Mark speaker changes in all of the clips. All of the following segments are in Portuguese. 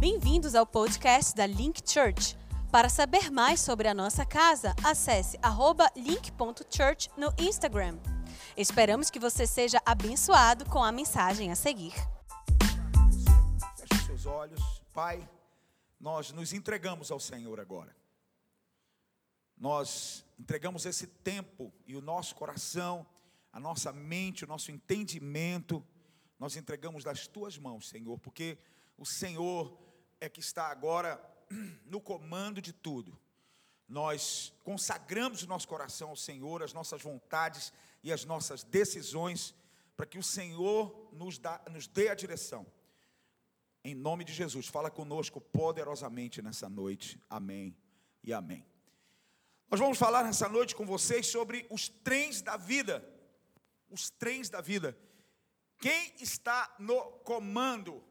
Speaker 1: Bem-vindos ao podcast da Link Church. Para saber mais sobre a nossa casa, acesse link.church no Instagram. Esperamos que você seja abençoado com a mensagem a seguir.
Speaker 2: Feche seus olhos. Pai, nós nos entregamos ao Senhor agora. Nós entregamos esse tempo e o nosso coração, a nossa mente, o nosso entendimento, nós entregamos das tuas mãos, Senhor, porque o Senhor é que está agora no comando de tudo. Nós consagramos o nosso coração ao Senhor, as nossas vontades e as nossas decisões, para que o Senhor nos, dá, nos dê a direção. Em nome de Jesus, fala conosco poderosamente nessa noite. Amém e amém. Nós vamos falar nessa noite com vocês sobre os trens da vida. Os trens da vida. Quem está no comando?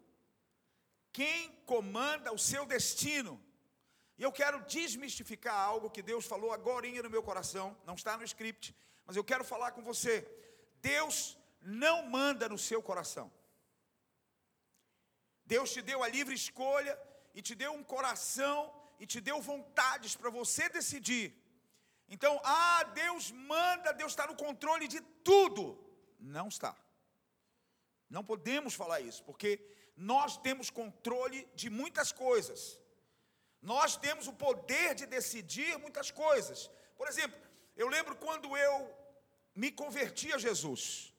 Speaker 2: Quem comanda o seu destino? E eu quero desmistificar algo que Deus falou agora no meu coração, não está no script, mas eu quero falar com você. Deus não manda no seu coração. Deus te deu a livre escolha e te deu um coração e te deu vontades para você decidir então, ah, Deus manda, Deus está no controle de tudo. Não está. Não podemos falar isso, porque nós temos controle de muitas coisas. Nós temos o poder de decidir muitas coisas. Por exemplo, eu lembro quando eu me converti a Jesus,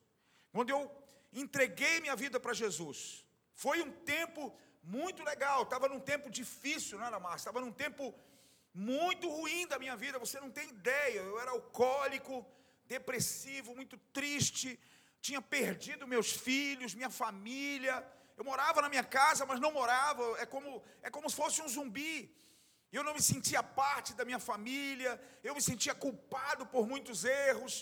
Speaker 2: quando eu entreguei minha vida para Jesus. Foi um tempo muito legal, estava num tempo difícil, não era mais, estava num tempo muito ruim da minha vida, você não tem ideia. Eu era alcoólico, depressivo, muito triste, tinha perdido meus filhos, minha família. Eu morava na minha casa, mas não morava, é como, é como se fosse um zumbi. Eu não me sentia parte da minha família, eu me sentia culpado por muitos erros,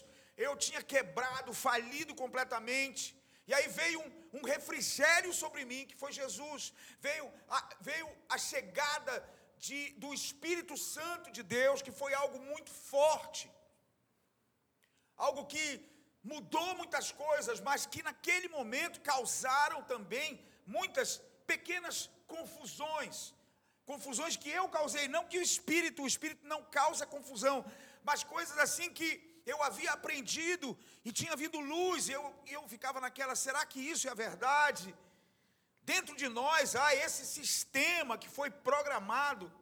Speaker 2: eu tinha quebrado, falido completamente. E aí veio um, um refrigério sobre mim, que foi Jesus. Veio a, veio a chegada de, do Espírito Santo de Deus, que foi algo muito forte, algo que mudou muitas coisas, mas que naquele momento causaram também muitas pequenas confusões. Confusões que eu causei, não que o Espírito, o Espírito não causa confusão, mas coisas assim que eu havia aprendido e tinha vindo luz, e eu, eu ficava naquela, será que isso é a verdade? Dentro de nós há esse sistema que foi programado,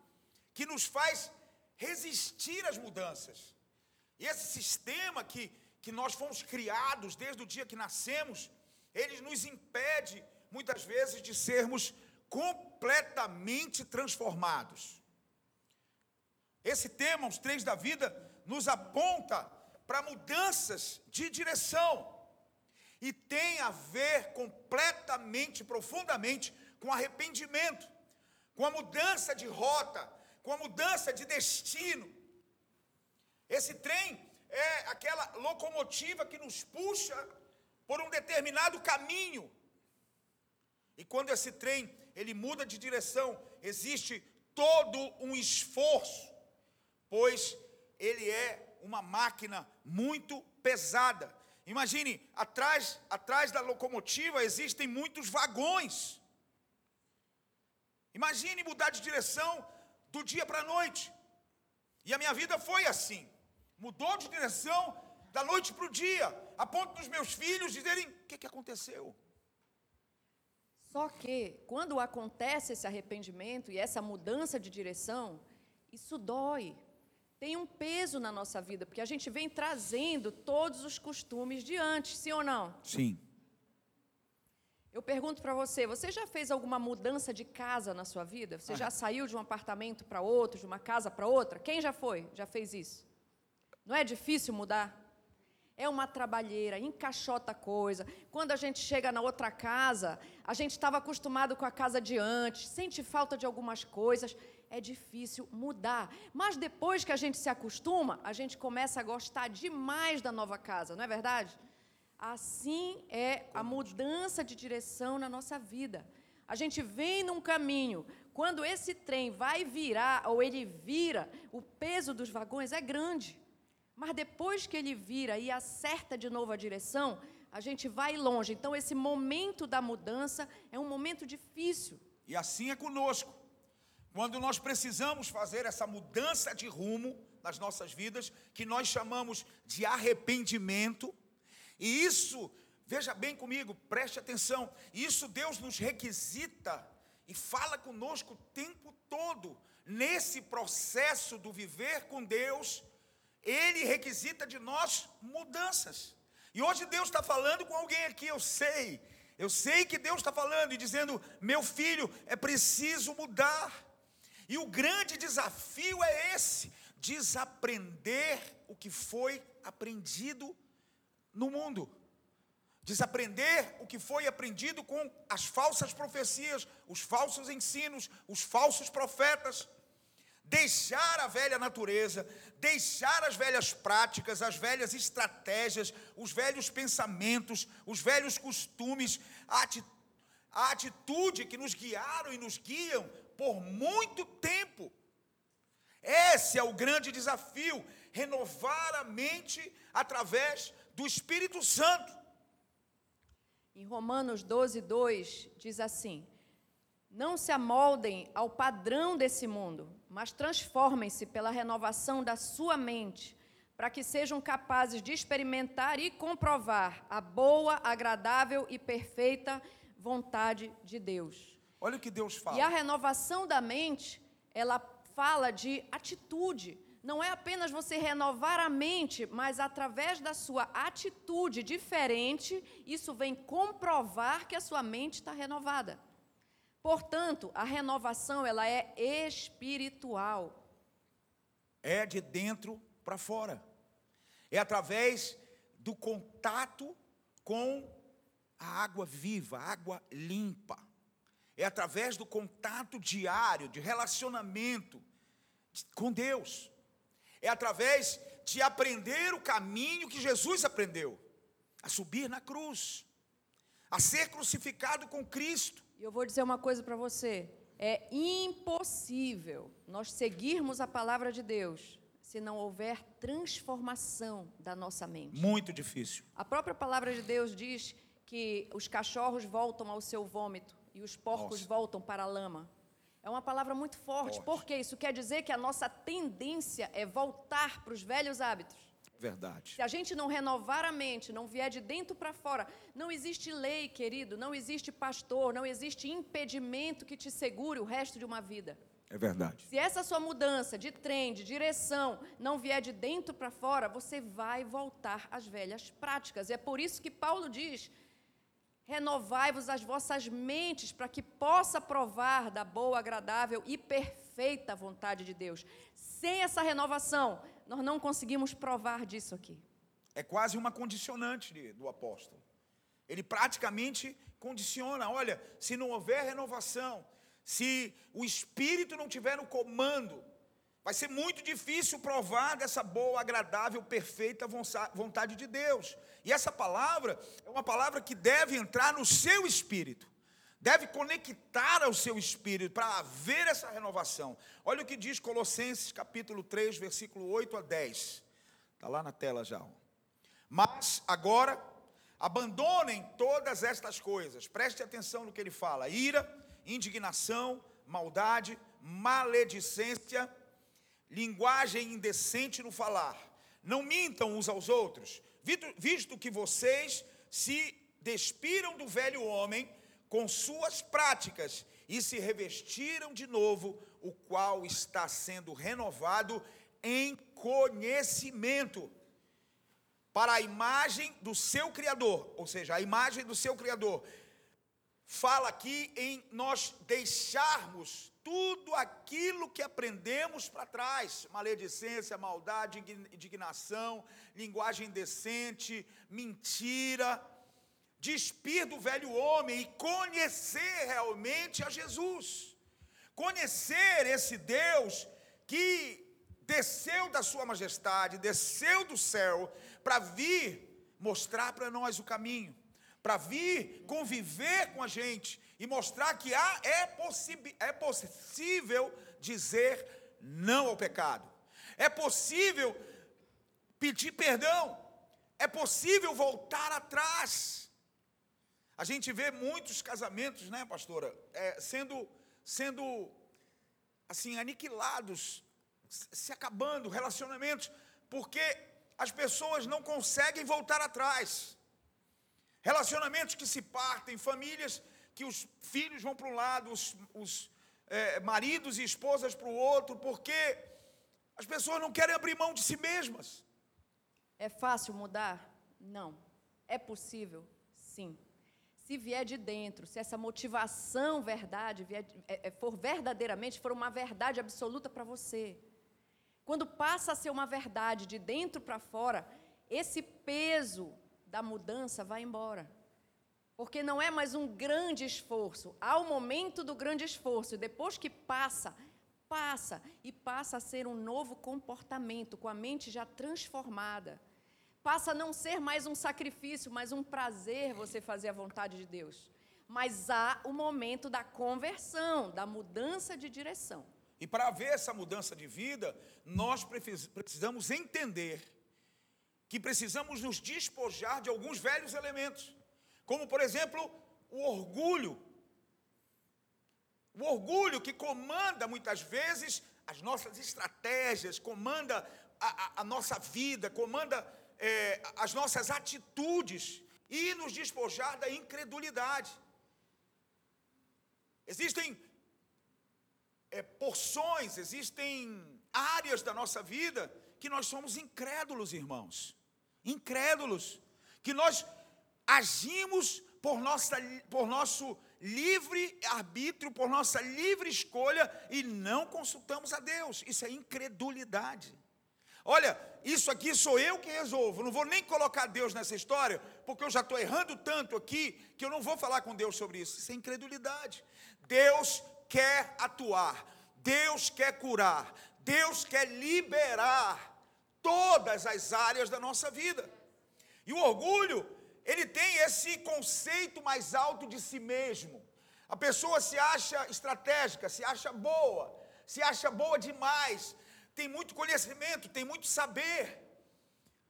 Speaker 2: que nos faz resistir às mudanças. E esse sistema que, que nós fomos criados desde o dia que nascemos, ele nos impede, muitas vezes, de sermos completamente transformados. Esse tema, os três da vida, nos aponta para mudanças de direção e tem a ver completamente, profundamente com arrependimento, com a mudança de rota, com a mudança de destino. Esse trem é aquela locomotiva que nos puxa por um determinado caminho. E quando esse trem ele muda de direção, existe todo um esforço, pois ele é uma máquina muito pesada. Imagine, atrás, atrás da locomotiva existem muitos vagões. Imagine mudar de direção do dia para a noite. E a minha vida foi assim. Mudou de direção da noite para o dia, a ponto dos meus filhos dizerem: o que, que aconteceu?
Speaker 3: Só que, quando acontece esse arrependimento e essa mudança de direção, isso dói tem um peso na nossa vida, porque a gente vem trazendo todos os costumes de antes, sim ou não?
Speaker 2: Sim.
Speaker 3: Eu pergunto para você, você já fez alguma mudança de casa na sua vida? Você ah. já saiu de um apartamento para outro, de uma casa para outra? Quem já foi? Já fez isso? Não é difícil mudar? É uma trabalheira, encaixota coisa. Quando a gente chega na outra casa, a gente estava acostumado com a casa de antes, sente falta de algumas coisas é difícil mudar. Mas depois que a gente se acostuma, a gente começa a gostar demais da nova casa, não é verdade? Assim é a mudança de direção na nossa vida. A gente vem num caminho, quando esse trem vai virar, ou ele vira, o peso dos vagões é grande. Mas depois que ele vira e acerta de novo a direção, a gente vai longe. Então, esse momento da mudança é um momento difícil.
Speaker 2: E assim é conosco. Quando nós precisamos fazer essa mudança de rumo nas nossas vidas, que nós chamamos de arrependimento, e isso, veja bem comigo, preste atenção, isso Deus nos requisita e fala conosco o tempo todo, nesse processo do viver com Deus, Ele requisita de nós mudanças. E hoje Deus está falando com alguém aqui, eu sei, eu sei que Deus está falando e dizendo: meu filho, é preciso mudar. E o grande desafio é esse: desaprender o que foi aprendido no mundo. Desaprender o que foi aprendido com as falsas profecias, os falsos ensinos, os falsos profetas. Deixar a velha natureza, deixar as velhas práticas, as velhas estratégias, os velhos pensamentos, os velhos costumes, a atitude que nos guiaram e nos guiam por muito tempo. Esse é o grande desafio: renovar a mente através do Espírito Santo.
Speaker 3: Em Romanos 12, 2, diz assim: Não se amoldem ao padrão desse mundo, mas transformem-se pela renovação da sua mente, para que sejam capazes de experimentar e comprovar a boa, agradável e perfeita vontade de Deus.
Speaker 2: Olha o que Deus fala.
Speaker 3: E a renovação da mente, ela fala de atitude não é apenas você renovar a mente, mas através da sua atitude diferente, isso vem comprovar que a sua mente está renovada. Portanto, a renovação ela é espiritual.
Speaker 2: É de dentro para fora. É através do contato com a água viva, a água limpa. É através do contato diário, de relacionamento com Deus é através de aprender o caminho que Jesus aprendeu, a subir na cruz, a ser crucificado com Cristo.
Speaker 3: E eu vou dizer uma coisa para você: é impossível nós seguirmos a palavra de Deus se não houver transformação da nossa mente.
Speaker 2: Muito difícil.
Speaker 3: A própria palavra de Deus diz que os cachorros voltam ao seu vômito e os porcos Nossa. voltam para a lama. É uma palavra muito forte, forte, porque isso quer dizer que a nossa tendência é voltar para os velhos hábitos.
Speaker 2: Verdade.
Speaker 3: Se a gente não renovar a mente, não vier de dentro para fora, não existe lei, querido, não existe pastor, não existe impedimento que te segure o resto de uma vida.
Speaker 2: É verdade.
Speaker 3: Se essa sua mudança de trem, de direção, não vier de dentro para fora, você vai voltar às velhas práticas. E é por isso que Paulo diz Renovai-vos as vossas mentes para que possa provar da boa, agradável e perfeita vontade de Deus. Sem essa renovação, nós não conseguimos provar disso aqui.
Speaker 2: É quase uma condicionante do apóstolo. Ele praticamente condiciona: olha, se não houver renovação, se o Espírito não tiver no comando, Vai ser muito difícil provar dessa boa, agradável, perfeita vontade de Deus. E essa palavra é uma palavra que deve entrar no seu espírito, deve conectar ao seu espírito para haver essa renovação. Olha o que diz Colossenses capítulo 3, versículo 8 a 10. Está lá na tela já. Mas agora, abandonem todas estas coisas, preste atenção no que ele fala: ira, indignação, maldade, maledicência linguagem indecente no falar. Não mintam uns aos outros, visto que vocês se despiram do velho homem com suas práticas e se revestiram de novo, o qual está sendo renovado em conhecimento para a imagem do seu Criador, ou seja, a imagem do seu Criador. Fala aqui em nós deixarmos tudo aquilo que aprendemos para trás: maledicência, maldade, indignação, linguagem indecente, mentira. Despir do velho homem e conhecer realmente a Jesus. Conhecer esse Deus que desceu da Sua majestade, desceu do céu, para vir mostrar para nós o caminho, para vir conviver com a gente, e mostrar que há, é, é possível dizer não ao pecado, é possível pedir perdão, é possível voltar atrás. A gente vê muitos casamentos, né, pastora, é, sendo, sendo, assim, aniquilados, se acabando, relacionamentos, porque as pessoas não conseguem voltar atrás. Relacionamentos que se partem, famílias que os filhos vão para um lado, os, os é, maridos e esposas para o outro, porque as pessoas não querem abrir mão de si mesmas.
Speaker 3: É fácil mudar? Não. É possível? Sim. Se vier de dentro, se essa motivação verdade vier, é, é, for verdadeiramente, for uma verdade absoluta para você. Quando passa a ser uma verdade de dentro para fora, esse peso da mudança vai embora. Porque não é mais um grande esforço. Há o momento do grande esforço, e depois que passa, passa e passa a ser um novo comportamento, com a mente já transformada. Passa a não ser mais um sacrifício, mas um prazer você fazer a vontade de Deus. Mas há o momento da conversão, da mudança de direção.
Speaker 2: E para ver essa mudança de vida, nós precisamos entender que precisamos nos despojar de alguns velhos elementos, como por exemplo, o orgulho. O orgulho que comanda muitas vezes as nossas estratégias, comanda a, a, a nossa vida, comanda é, as nossas atitudes e nos despojar da incredulidade. Existem é, porções, existem áreas da nossa vida que nós somos incrédulos, irmãos. Incrédulos. Que nós agimos por, nossa, por nosso livre arbítrio, por nossa livre escolha e não consultamos a Deus. Isso é incredulidade. Olha, isso aqui sou eu que resolvo, não vou nem colocar Deus nessa história, porque eu já estou errando tanto aqui que eu não vou falar com Deus sobre isso. Isso é incredulidade. Deus quer atuar, Deus quer curar, Deus quer liberar todas as áreas da nossa vida. E o orgulho, ele tem esse conceito mais alto de si mesmo. A pessoa se acha estratégica, se acha boa, se acha boa demais, tem muito conhecimento, tem muito saber.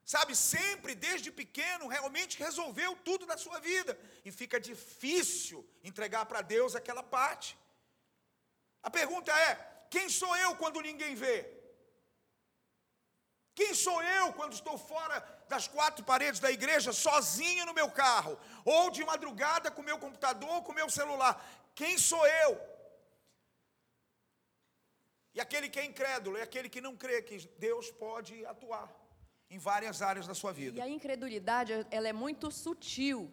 Speaker 2: Sabe, sempre desde pequeno realmente resolveu tudo na sua vida e fica difícil entregar para Deus aquela parte. A pergunta é: quem sou eu quando ninguém vê? Quem sou eu quando estou fora das quatro paredes da igreja, sozinho no meu carro, ou de madrugada com meu computador, com meu celular? Quem sou eu? E aquele que é incrédulo é aquele que não crê que Deus pode atuar em várias áreas da sua vida.
Speaker 3: E a incredulidade, ela é muito sutil.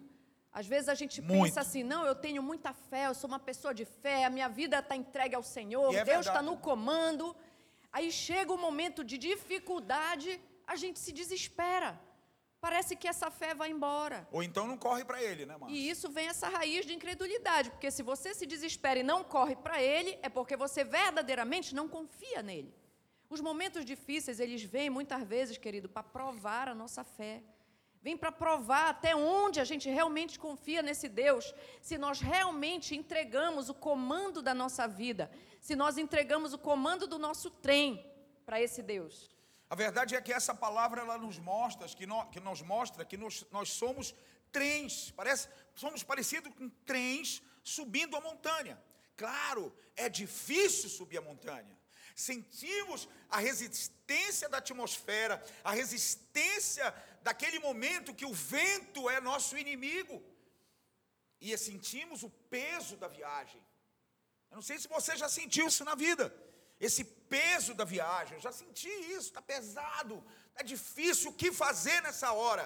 Speaker 3: Às vezes a gente Muito. pensa assim, não, eu tenho muita fé, eu sou uma pessoa de fé, a minha vida está entregue ao Senhor, é Deus está no comando. Aí chega o um momento de dificuldade, a gente se desespera. Parece que essa fé vai embora.
Speaker 2: Ou então não corre para ele, né, Márcio?
Speaker 3: E isso vem essa raiz de incredulidade, porque se você se desespera e não corre para ele, é porque você verdadeiramente não confia nele. Os momentos difíceis, eles vêm muitas vezes, querido, para provar a nossa fé. Vem para provar até onde a gente realmente confia nesse Deus, se nós realmente entregamos o comando da nossa vida, se nós entregamos o comando do nosso trem para esse Deus.
Speaker 2: A verdade é que essa palavra ela nos mostra, que nós, que nos mostra que nós somos trens, parece, somos parecidos com trens subindo a montanha. Claro, é difícil subir a montanha. Sentimos a resistência da atmosfera, a resistência daquele momento que o vento é nosso inimigo. E sentimos o peso da viagem. Eu não sei se você já sentiu isso na vida. Esse peso da viagem, eu já senti isso, está pesado, está difícil o que fazer nessa hora.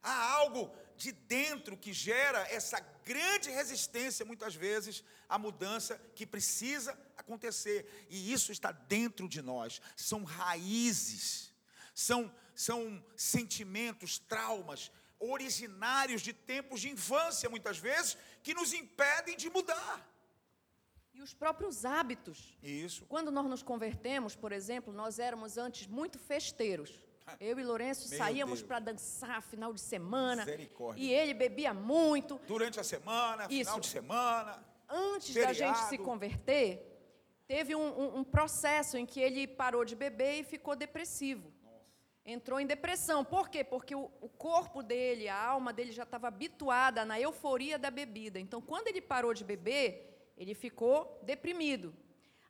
Speaker 2: Há algo de dentro que gera essa grande resistência, muitas vezes, à mudança que precisa acontecer. E isso está dentro de nós. São raízes, são, são sentimentos, traumas originários de tempos de infância, muitas vezes, que nos impedem de mudar.
Speaker 3: E os próprios hábitos.
Speaker 2: Isso.
Speaker 3: Quando nós nos convertemos, por exemplo, nós éramos antes muito festeiros. Eu e Lourenço Meu saíamos para dançar final de semana. E ele bebia muito.
Speaker 2: Durante a semana, Isso. final de semana.
Speaker 3: Antes feriado. da gente se converter, teve um, um, um, processo em que ele parou de beber e ficou depressivo. Nossa. entrou em depressão. Por quê? Porque o, o corpo dele, a alma dele já estava habituada na euforia da bebida. Então, quando ele parou de beber, ele ficou deprimido.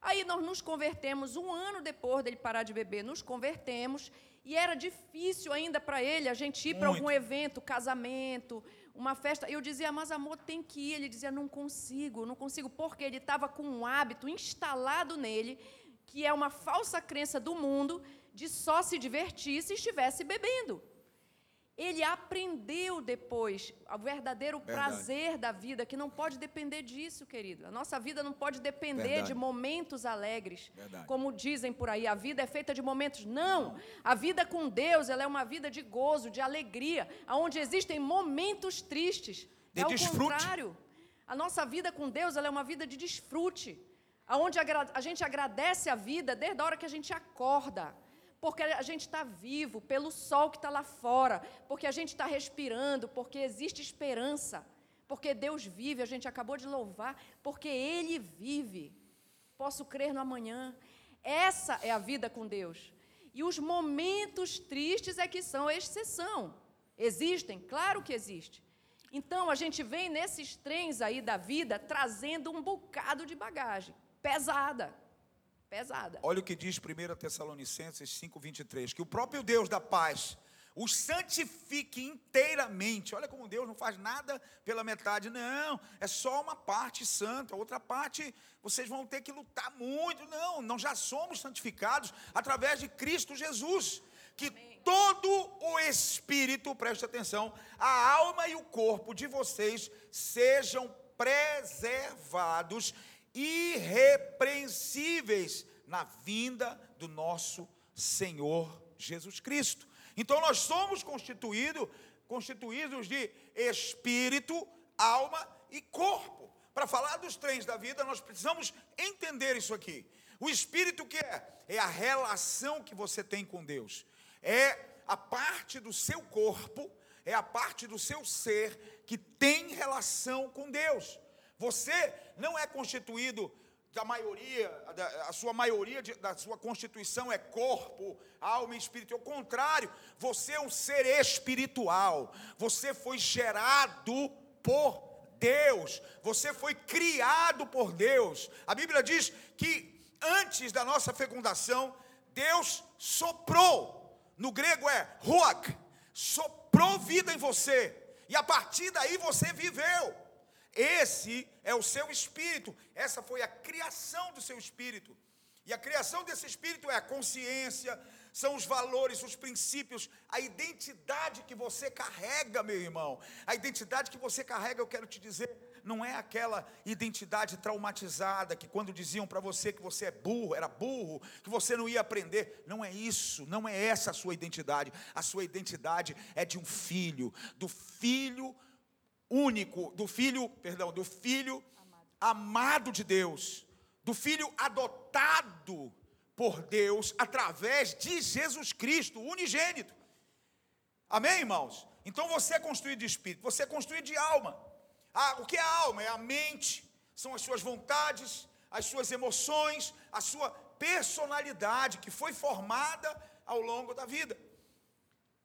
Speaker 3: Aí nós nos convertemos, um ano depois dele parar de beber, nos convertemos, e era difícil ainda para ele a gente ir para algum evento, casamento, uma festa. Eu dizia, mas amor, tem que ir. Ele dizia, não consigo, não consigo, porque ele estava com um hábito instalado nele, que é uma falsa crença do mundo, de só se divertir se estivesse bebendo. Ele aprendeu depois o verdadeiro Verdade. prazer da vida, que não pode depender disso, querido. A nossa vida não pode depender Verdade. de momentos alegres. Verdade. Como dizem por aí, a vida é feita de momentos. Não! A vida com Deus ela é uma vida de gozo, de alegria, onde existem momentos tristes.
Speaker 2: De é o contrário.
Speaker 3: A nossa vida com Deus ela é uma vida de desfrute, onde a gente agradece a vida desde a hora que a gente acorda porque a gente está vivo, pelo sol que está lá fora, porque a gente está respirando, porque existe esperança, porque Deus vive, a gente acabou de louvar, porque Ele vive. Posso crer no amanhã. Essa é a vida com Deus. E os momentos tristes é que são exceção. Existem? Claro que existe. Então, a gente vem nesses trens aí da vida trazendo um bocado de bagagem pesada pesada.
Speaker 2: Olha o que diz 1 Tessalonicenses 5:23, que o próprio Deus da paz os santifique inteiramente. Olha como Deus não faz nada pela metade, não, é só uma parte santa, a outra parte vocês vão ter que lutar muito. Não, nós já somos santificados através de Cristo Jesus. Que Amém. todo o espírito, preste atenção, a alma e o corpo de vocês sejam preservados irrepreensíveis na vinda do nosso Senhor Jesus Cristo. Então nós somos constituídos constituídos de espírito, alma e corpo. Para falar dos trens da vida, nós precisamos entender isso aqui. O espírito que é? É a relação que você tem com Deus. É a parte do seu corpo, é a parte do seu ser que tem relação com Deus. Você não é constituído da maioria, a sua maioria da sua constituição é corpo, alma e espírito. Ao contrário, você é um ser espiritual. Você foi gerado por Deus. Você foi criado por Deus. A Bíblia diz que antes da nossa fecundação, Deus soprou. No grego é ruach, soprou vida em você. E a partir daí você viveu. Esse é o seu espírito, essa foi a criação do seu espírito. E a criação desse espírito é a consciência, são os valores, os princípios, a identidade que você carrega, meu irmão. A identidade que você carrega, eu quero te dizer, não é aquela identidade traumatizada que quando diziam para você que você é burro, era burro, que você não ia aprender. Não é isso, não é essa a sua identidade. A sua identidade é de um filho, do filho único, do filho, perdão, do filho amado, de Deus, do filho adotado por Deus através de Jesus Cristo, unigênito. Amém, irmãos? Então você é construído de espírito, você é construído de alma. Ah, o que é alma? É a mente, são as suas vontades, as suas emoções, a sua personalidade que foi formada ao longo da vida.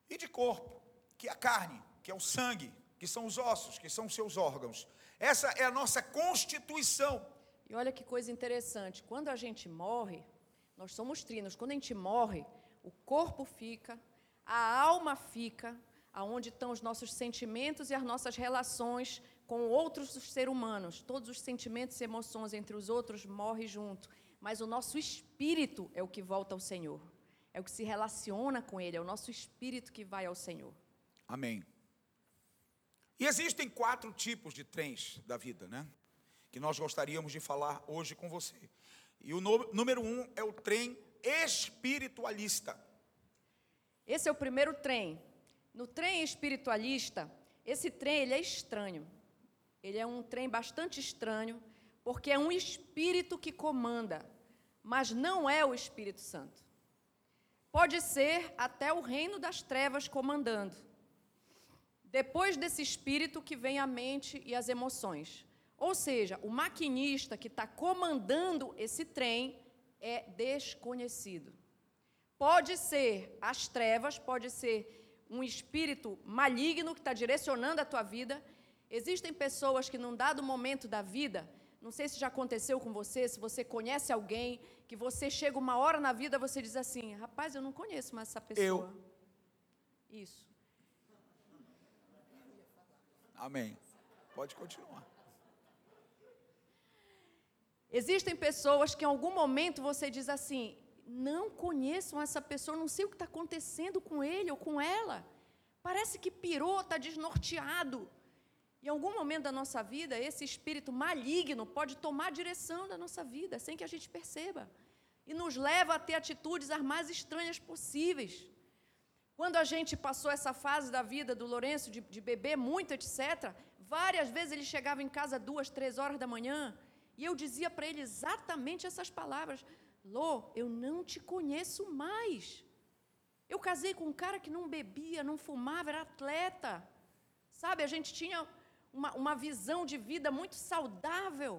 Speaker 2: E de corpo, que é a carne, que é o sangue, que são os ossos, que são os seus órgãos. Essa é a nossa constituição.
Speaker 3: E olha que coisa interessante, quando a gente morre, nós somos trinos, quando a gente morre, o corpo fica, a alma fica, aonde estão os nossos sentimentos e as nossas relações com outros seres humanos. Todos os sentimentos e emoções entre os outros morrem junto, mas o nosso espírito é o que volta ao Senhor. É o que se relaciona com ele, é o nosso espírito que vai ao Senhor.
Speaker 2: Amém. E existem quatro tipos de trens da vida, né? Que nós gostaríamos de falar hoje com você. E o número um é o trem espiritualista.
Speaker 3: Esse é o primeiro trem. No trem espiritualista, esse trem ele é estranho. Ele é um trem bastante estranho, porque é um espírito que comanda, mas não é o Espírito Santo. Pode ser até o reino das trevas comandando depois desse espírito que vem a mente e as emoções. Ou seja, o maquinista que está comandando esse trem é desconhecido. Pode ser as trevas, pode ser um espírito maligno que está direcionando a tua vida. Existem pessoas que, num dado momento da vida, não sei se já aconteceu com você, se você conhece alguém, que você chega uma hora na vida, você diz assim: rapaz, eu não conheço mais essa pessoa.
Speaker 2: Eu.
Speaker 3: Isso.
Speaker 2: Amém. Pode continuar.
Speaker 3: Existem pessoas que em algum momento você diz assim: não conheço essa pessoa, não sei o que está acontecendo com ele ou com ela. Parece que pirou, está desnorteado. Em algum momento da nossa vida, esse espírito maligno pode tomar a direção da nossa vida, sem que a gente perceba. E nos leva a ter atitudes as mais estranhas possíveis. Quando a gente passou essa fase da vida do Lourenço, de, de beber muito, etc., várias vezes ele chegava em casa duas, três horas da manhã, e eu dizia para ele exatamente essas palavras: Lô, eu não te conheço mais. Eu casei com um cara que não bebia, não fumava, era atleta. Sabe, a gente tinha uma, uma visão de vida muito saudável.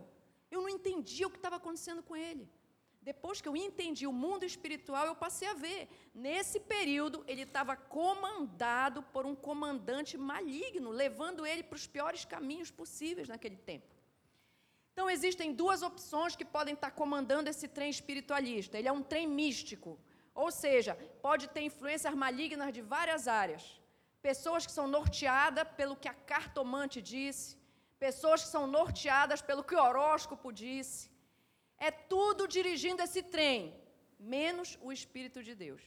Speaker 3: Eu não entendia o que estava acontecendo com ele. Depois que eu entendi o mundo espiritual, eu passei a ver. Nesse período, ele estava comandado por um comandante maligno, levando ele para os piores caminhos possíveis naquele tempo. Então, existem duas opções que podem estar comandando esse trem espiritualista. Ele é um trem místico, ou seja, pode ter influências malignas de várias áreas. Pessoas que são norteadas pelo que a cartomante disse, pessoas que são norteadas pelo que o horóscopo disse. É tudo dirigindo esse trem, menos o Espírito de Deus.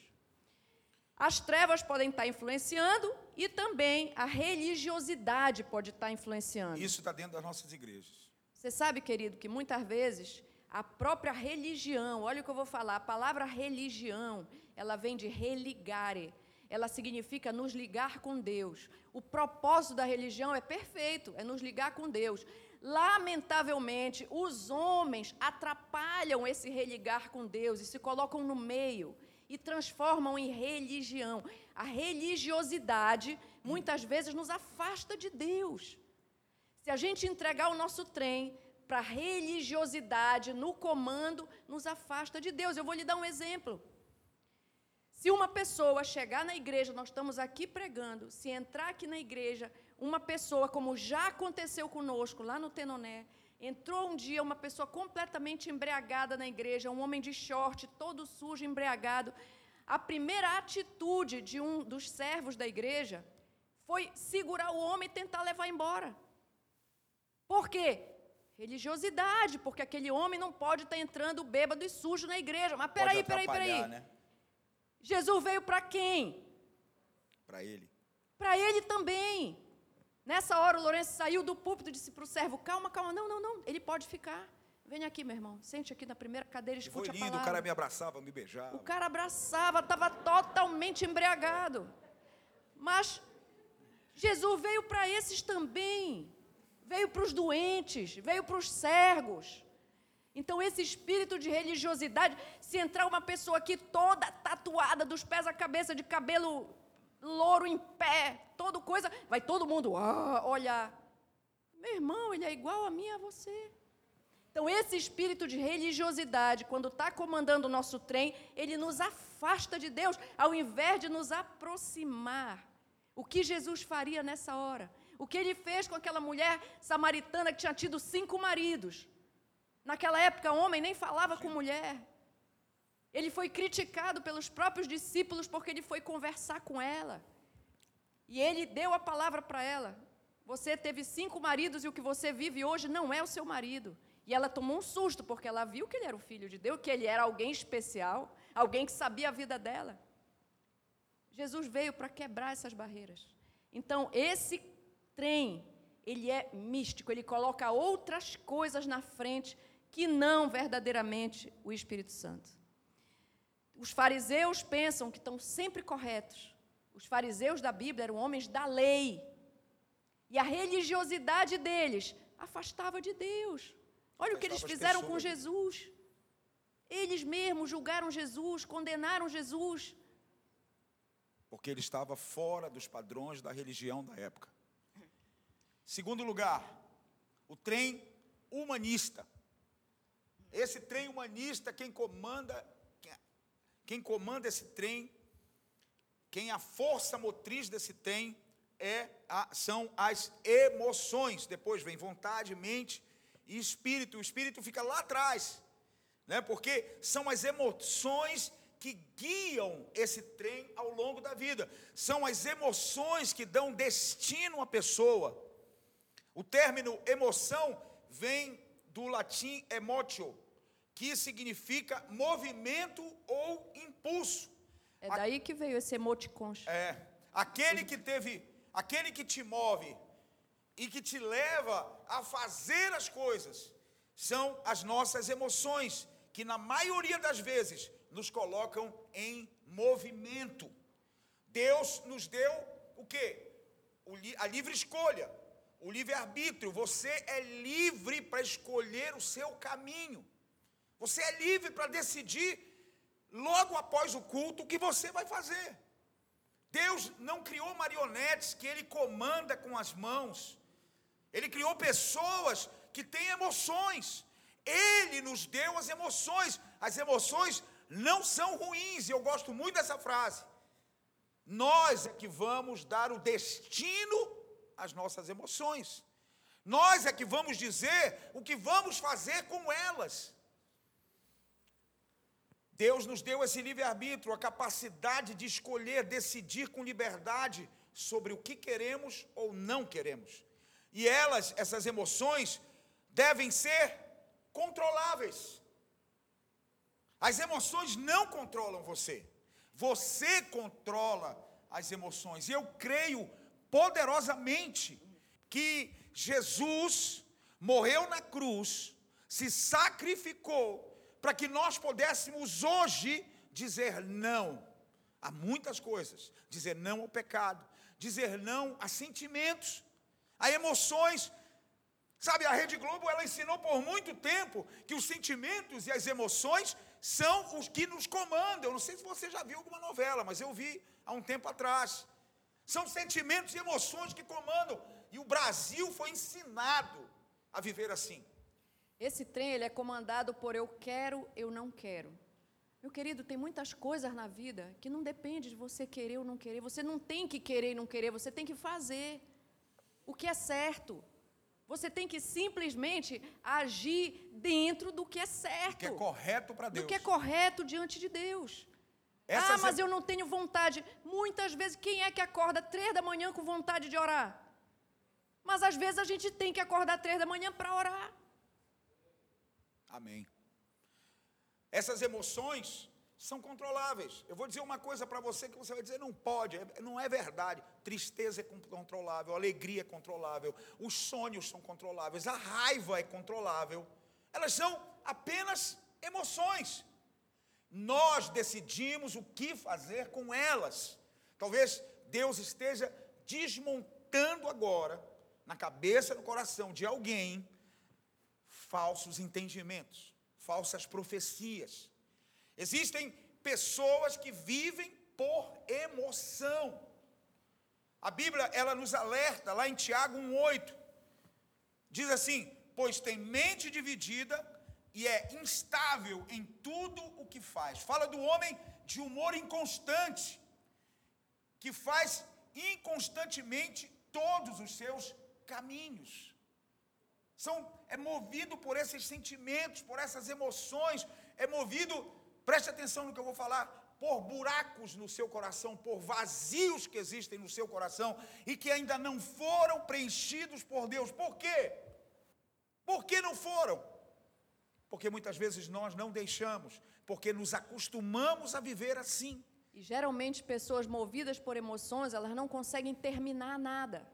Speaker 3: As trevas podem estar influenciando e também a religiosidade pode estar influenciando.
Speaker 2: Isso está dentro das nossas igrejas.
Speaker 3: Você sabe, querido, que muitas vezes a própria religião, olha o que eu vou falar, a palavra religião, ela vem de religare. Ela significa nos ligar com Deus. O propósito da religião é perfeito, é nos ligar com Deus. Lamentavelmente, os homens atrapalham esse religar com Deus e se colocam no meio e transformam em religião. A religiosidade muitas vezes nos afasta de Deus. Se a gente entregar o nosso trem para religiosidade no comando, nos afasta de Deus. Eu vou lhe dar um exemplo. Se uma pessoa chegar na igreja, nós estamos aqui pregando, se entrar aqui na igreja, uma pessoa, como já aconteceu conosco lá no Tenoné, entrou um dia uma pessoa completamente embriagada na igreja, um homem de short, todo sujo, embriagado. A primeira atitude de um dos servos da igreja foi segurar o homem e tentar levar embora. Por quê? Religiosidade, porque aquele homem não pode estar entrando bêbado e sujo na igreja. Mas peraí, peraí, peraí. Né? Jesus veio para quem?
Speaker 2: Para ele.
Speaker 3: Para ele também. Nessa hora o Lourenço saiu do púlpito e disse para o servo: calma, calma, não, não, não, ele pode ficar. Venha aqui, meu irmão, sente aqui na primeira cadeira e escute
Speaker 2: Foi lindo, a palavra. o cara me abraçava, me beijava.
Speaker 3: O cara abraçava, estava totalmente embriagado. Mas Jesus veio para esses também veio para os doentes, veio para os cegos. Então, esse espírito de religiosidade, se entrar uma pessoa aqui toda tatuada, dos pés à cabeça, de cabelo louro em pé, toda coisa, vai todo mundo ah, olhar. Meu irmão, ele é igual a mim a você. Então, esse espírito de religiosidade, quando está comandando o nosso trem, ele nos afasta de Deus, ao invés de nos aproximar. O que Jesus faria nessa hora? O que ele fez com aquela mulher samaritana que tinha tido cinco maridos. Naquela época, homem nem falava com mulher. Ele foi criticado pelos próprios discípulos porque ele foi conversar com ela. E ele deu a palavra para ela. Você teve cinco maridos e o que você vive hoje não é o seu marido. E ela tomou um susto, porque ela viu que ele era o filho de Deus, que ele era alguém especial, alguém que sabia a vida dela. Jesus veio para quebrar essas barreiras. Então, esse trem, ele é místico, ele coloca outras coisas na frente que não verdadeiramente o Espírito Santo. Os fariseus pensam que estão sempre corretos. Os fariseus da Bíblia eram homens da lei. E a religiosidade deles afastava de Deus. Olha o que eles fizeram com Jesus. Eles mesmos julgaram Jesus, condenaram Jesus.
Speaker 2: Porque ele estava fora dos padrões da religião da época. Segundo lugar, o trem humanista. Esse trem humanista, quem comanda, quem comanda esse trem, quem é a força motriz desse trem é a, são as emoções. Depois vem vontade, mente e espírito. O espírito fica lá atrás, né? Porque são as emoções que guiam esse trem ao longo da vida. São as emoções que dão destino à pessoa. O término emoção vem do latim emotio, que significa movimento ou impulso.
Speaker 3: É daí que veio esse emoticons.
Speaker 2: É, aquele que teve, aquele que te move e que te leva a fazer as coisas, são as nossas emoções, que na maioria das vezes nos colocam em movimento. Deus nos deu o quê? a livre escolha, o livre arbítrio. Você é livre para escolher o seu caminho. Você é livre para decidir logo após o culto o que você vai fazer. Deus não criou marionetes que ele comanda com as mãos. Ele criou pessoas que têm emoções. Ele nos deu as emoções. As emoções não são ruins, e eu gosto muito dessa frase. Nós é que vamos dar o destino às nossas emoções. Nós é que vamos dizer o que vamos fazer com elas. Deus nos deu esse livre-arbítrio, a capacidade de escolher, decidir com liberdade sobre o que queremos ou não queremos. E elas, essas emoções, devem ser controláveis. As emoções não controlam você. Você controla as emoções. E eu creio poderosamente que Jesus morreu na cruz, se sacrificou para que nós pudéssemos hoje dizer não a muitas coisas, dizer não ao pecado, dizer não a sentimentos, a emoções. Sabe, a Rede Globo ela ensinou por muito tempo que os sentimentos e as emoções são os que nos comandam. Eu não sei se você já viu alguma novela, mas eu vi há um tempo atrás. São sentimentos e emoções que comandam. E o Brasil foi ensinado a viver assim.
Speaker 3: Esse trem ele é comandado por eu quero, eu não quero. Meu querido, tem muitas coisas na vida que não depende de você querer ou não querer. Você não tem que querer e não querer, você tem que fazer o que é certo. Você tem que simplesmente agir dentro do que é certo. Do
Speaker 2: que é correto para Deus.
Speaker 3: Do que é correto diante de Deus. Essas ah, mas eu não tenho vontade. Muitas vezes, quem é que acorda três da manhã com vontade de orar? Mas às vezes a gente tem que acordar três da manhã para orar.
Speaker 2: Amém. Essas emoções são controláveis. Eu vou dizer uma coisa para você que você vai dizer, não pode, é, não é verdade. Tristeza é controlável, alegria é controlável, os sonhos são controláveis, a raiva é controlável. Elas são apenas emoções. Nós decidimos o que fazer com elas. Talvez Deus esteja desmontando agora, na cabeça no coração de alguém, falsos entendimentos, falsas profecias Existem pessoas que vivem por emoção. A Bíblia, ela nos alerta lá em Tiago 1:8. Diz assim: "Pois tem mente dividida e é instável em tudo o que faz". Fala do homem de humor inconstante, que faz inconstantemente todos os seus caminhos. São é movido por esses sentimentos, por essas emoções, é movido Preste atenção no que eu vou falar. Por buracos no seu coração, por vazios que existem no seu coração e que ainda não foram preenchidos por Deus. Por quê? Por que não foram? Porque muitas vezes nós não deixamos, porque nos acostumamos a viver assim.
Speaker 3: E geralmente pessoas movidas por emoções, elas não conseguem terminar nada.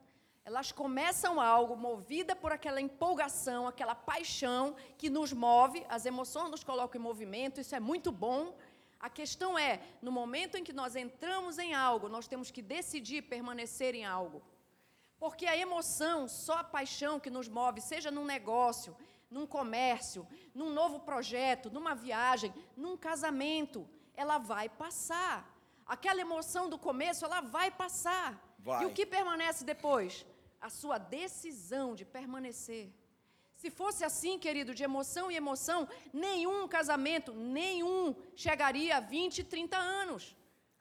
Speaker 3: Elas começam algo movida por aquela empolgação, aquela paixão que nos move, as emoções nos colocam em movimento, isso é muito bom. A questão é, no momento em que nós entramos em algo, nós temos que decidir permanecer em algo. Porque a emoção, só a paixão que nos move, seja num negócio, num comércio, num novo projeto, numa viagem, num casamento, ela vai passar. Aquela emoção do começo, ela vai passar. Vai. E o que permanece depois? A sua decisão de permanecer. Se fosse assim, querido, de emoção em emoção, nenhum casamento, nenhum chegaria a 20, 30 anos.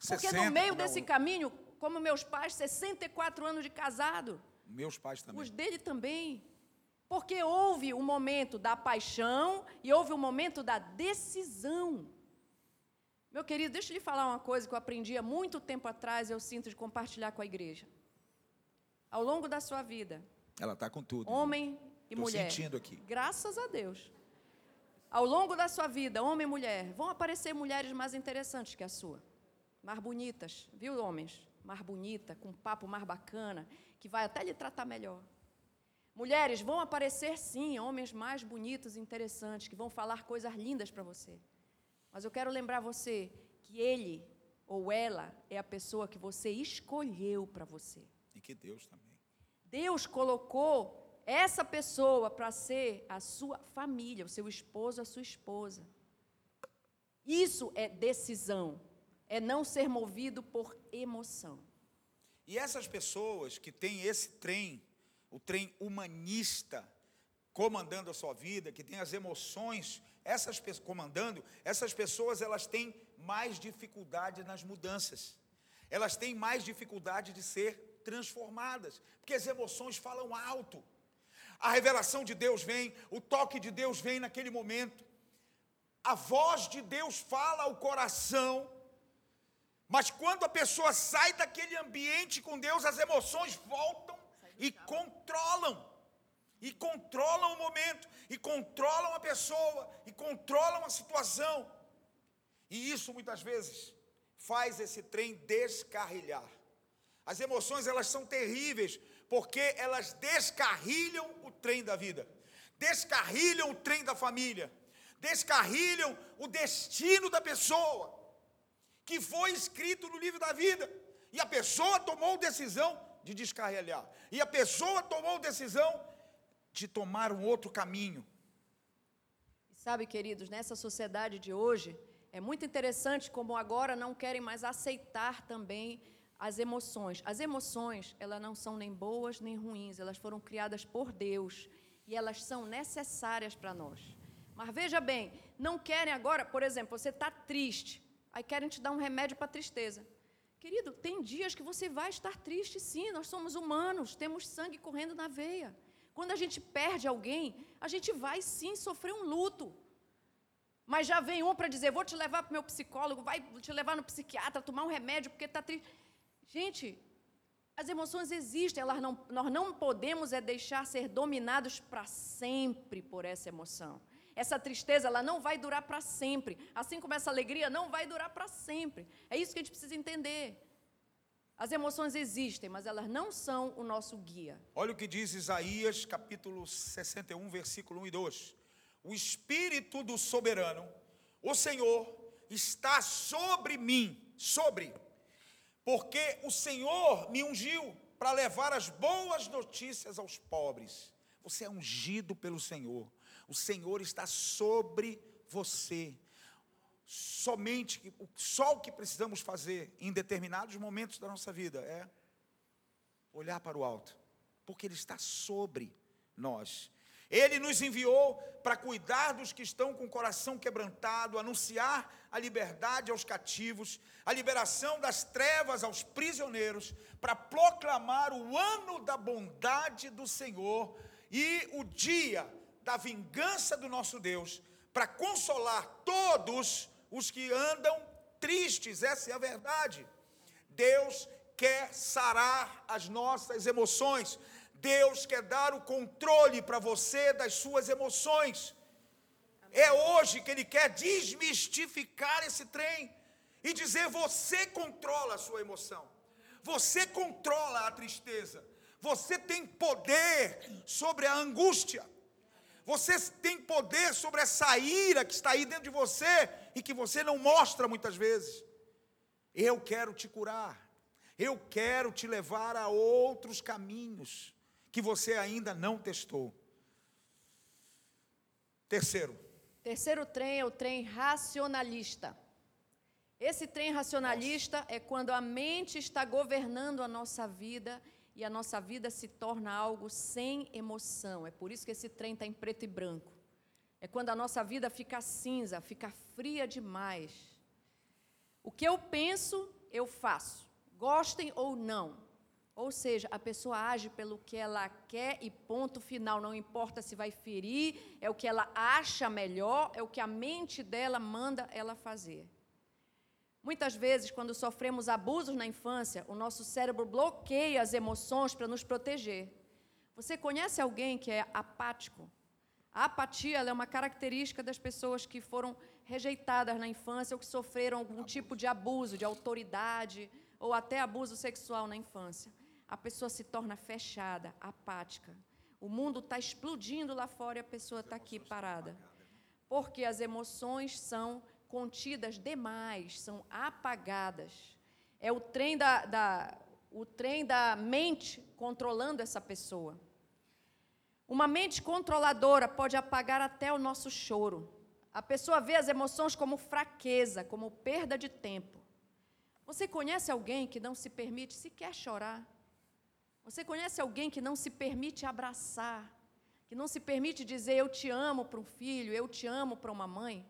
Speaker 3: Porque
Speaker 2: 60,
Speaker 3: no meio
Speaker 2: é
Speaker 3: desse caminho, como meus pais, 64 anos de casado,
Speaker 2: Meus pais também.
Speaker 3: os dele também. Porque houve o momento da paixão e houve o momento da decisão. Meu querido, deixa eu lhe falar uma coisa que eu aprendi há muito tempo atrás, eu sinto de compartilhar com a igreja. Ao longo da sua vida,
Speaker 2: Ela está com tudo.
Speaker 3: homem e
Speaker 2: Tô
Speaker 3: mulher.
Speaker 2: sentindo aqui.
Speaker 3: Graças a Deus. Ao longo da sua vida, homem e mulher, vão aparecer mulheres mais interessantes que a sua. Mais bonitas, viu, homens? Mais bonita, com um papo mais bacana, que vai até lhe tratar melhor. Mulheres, vão aparecer sim, homens mais bonitos e interessantes, que vão falar coisas lindas para você. Mas eu quero lembrar você que ele ou ela é a pessoa que você escolheu para você.
Speaker 2: E que Deus também.
Speaker 3: Deus colocou essa pessoa para ser a sua família, o seu esposo, a sua esposa. Isso é decisão, é não ser movido por emoção.
Speaker 2: E essas pessoas que têm esse trem, o trem humanista, comandando a sua vida, que tem as emoções, essas comandando, essas pessoas elas têm mais dificuldade nas mudanças. Elas têm mais dificuldade de ser transformadas, porque as emoções falam alto. A revelação de Deus vem, o toque de Deus vem naquele momento. A voz de Deus fala ao coração. Mas quando a pessoa sai daquele ambiente com Deus, as emoções voltam e controlam. E controlam o momento, e controlam a pessoa, e controlam a situação. E isso muitas vezes faz esse trem descarrilhar. As emoções elas são terríveis porque elas descarrilham o trem da vida, descarrilham o trem da família, descarrilham o destino da pessoa que foi escrito no livro da vida. E a pessoa tomou decisão de descarrilhar. E a pessoa tomou decisão de tomar um outro caminho.
Speaker 3: Sabe, queridos, nessa sociedade de hoje, é muito interessante como agora não querem mais aceitar também as emoções. As emoções, elas não são nem boas nem ruins, elas foram criadas por Deus e elas são necessárias para nós. Mas veja bem, não querem agora, por exemplo, você está triste, aí querem te dar um remédio para tristeza. Querido, tem dias que você vai estar triste, sim, nós somos humanos, temos sangue correndo na veia. Quando a gente perde alguém, a gente vai sim sofrer um luto. Mas já vem um para dizer: vou te levar para o meu psicólogo, vai te levar no psiquiatra, tomar um remédio porque está triste. Gente, as emoções existem, elas não, nós não podemos é deixar ser dominados para sempre por essa emoção. Essa tristeza, ela não vai durar para sempre. Assim como essa alegria não vai durar para sempre. É isso que a gente precisa entender. As emoções existem, mas elas não são o nosso guia.
Speaker 2: Olha o que diz Isaías, capítulo 61, versículo 1 e 2. O Espírito do soberano, o Senhor, está sobre mim, sobre, porque o Senhor me ungiu para levar as boas notícias aos pobres. Você é ungido pelo Senhor. O Senhor está sobre você. Somente só o que precisamos fazer em determinados momentos da nossa vida é olhar para o alto, porque Ele está sobre nós. Ele nos enviou para cuidar dos que estão com o coração quebrantado, anunciar a liberdade aos cativos, a liberação das trevas aos prisioneiros, para proclamar o ano da bondade do Senhor e o dia da vingança do nosso Deus, para consolar todos os que andam tristes, essa é a verdade. Deus quer sarar as nossas emoções. Deus quer dar o controle para você das suas emoções. É hoje que Ele quer desmistificar esse trem e dizer: você controla a sua emoção, você controla a tristeza, você tem poder sobre a angústia, você tem poder sobre essa ira que está aí dentro de você e que você não mostra muitas vezes. Eu quero te curar. Eu quero te levar a outros caminhos que você ainda não testou. Terceiro,
Speaker 3: Terceiro trem é o trem racionalista. Esse trem racionalista é quando a mente está governando a nossa vida e a nossa vida se torna algo sem emoção. É por isso que esse trem está em preto e branco. É quando a nossa vida fica cinza, fica fria demais. O que eu penso, eu faço, gostem ou não. Ou seja, a pessoa age pelo que ela quer e ponto final, não importa se vai ferir, é o que ela acha melhor, é o que a mente dela manda ela fazer. Muitas vezes, quando sofremos abusos na infância, o nosso cérebro bloqueia as emoções para nos proteger. Você conhece alguém que é apático? A apatia é uma característica das pessoas que foram rejeitadas na infância ou que sofreram algum tipo de abuso, de autoridade ou até abuso sexual na infância. A pessoa se torna fechada, apática. O mundo está explodindo lá fora e a pessoa está aqui parada. Porque as emoções são contidas demais, são apagadas. É o trem da, da, o trem da mente controlando essa pessoa. Uma mente controladora pode apagar até o nosso choro. A pessoa vê as emoções como fraqueza, como perda de tempo. Você conhece alguém que não se permite sequer chorar? Você conhece alguém que não se permite abraçar? Que não se permite dizer eu te amo para um filho, eu te amo para uma mãe?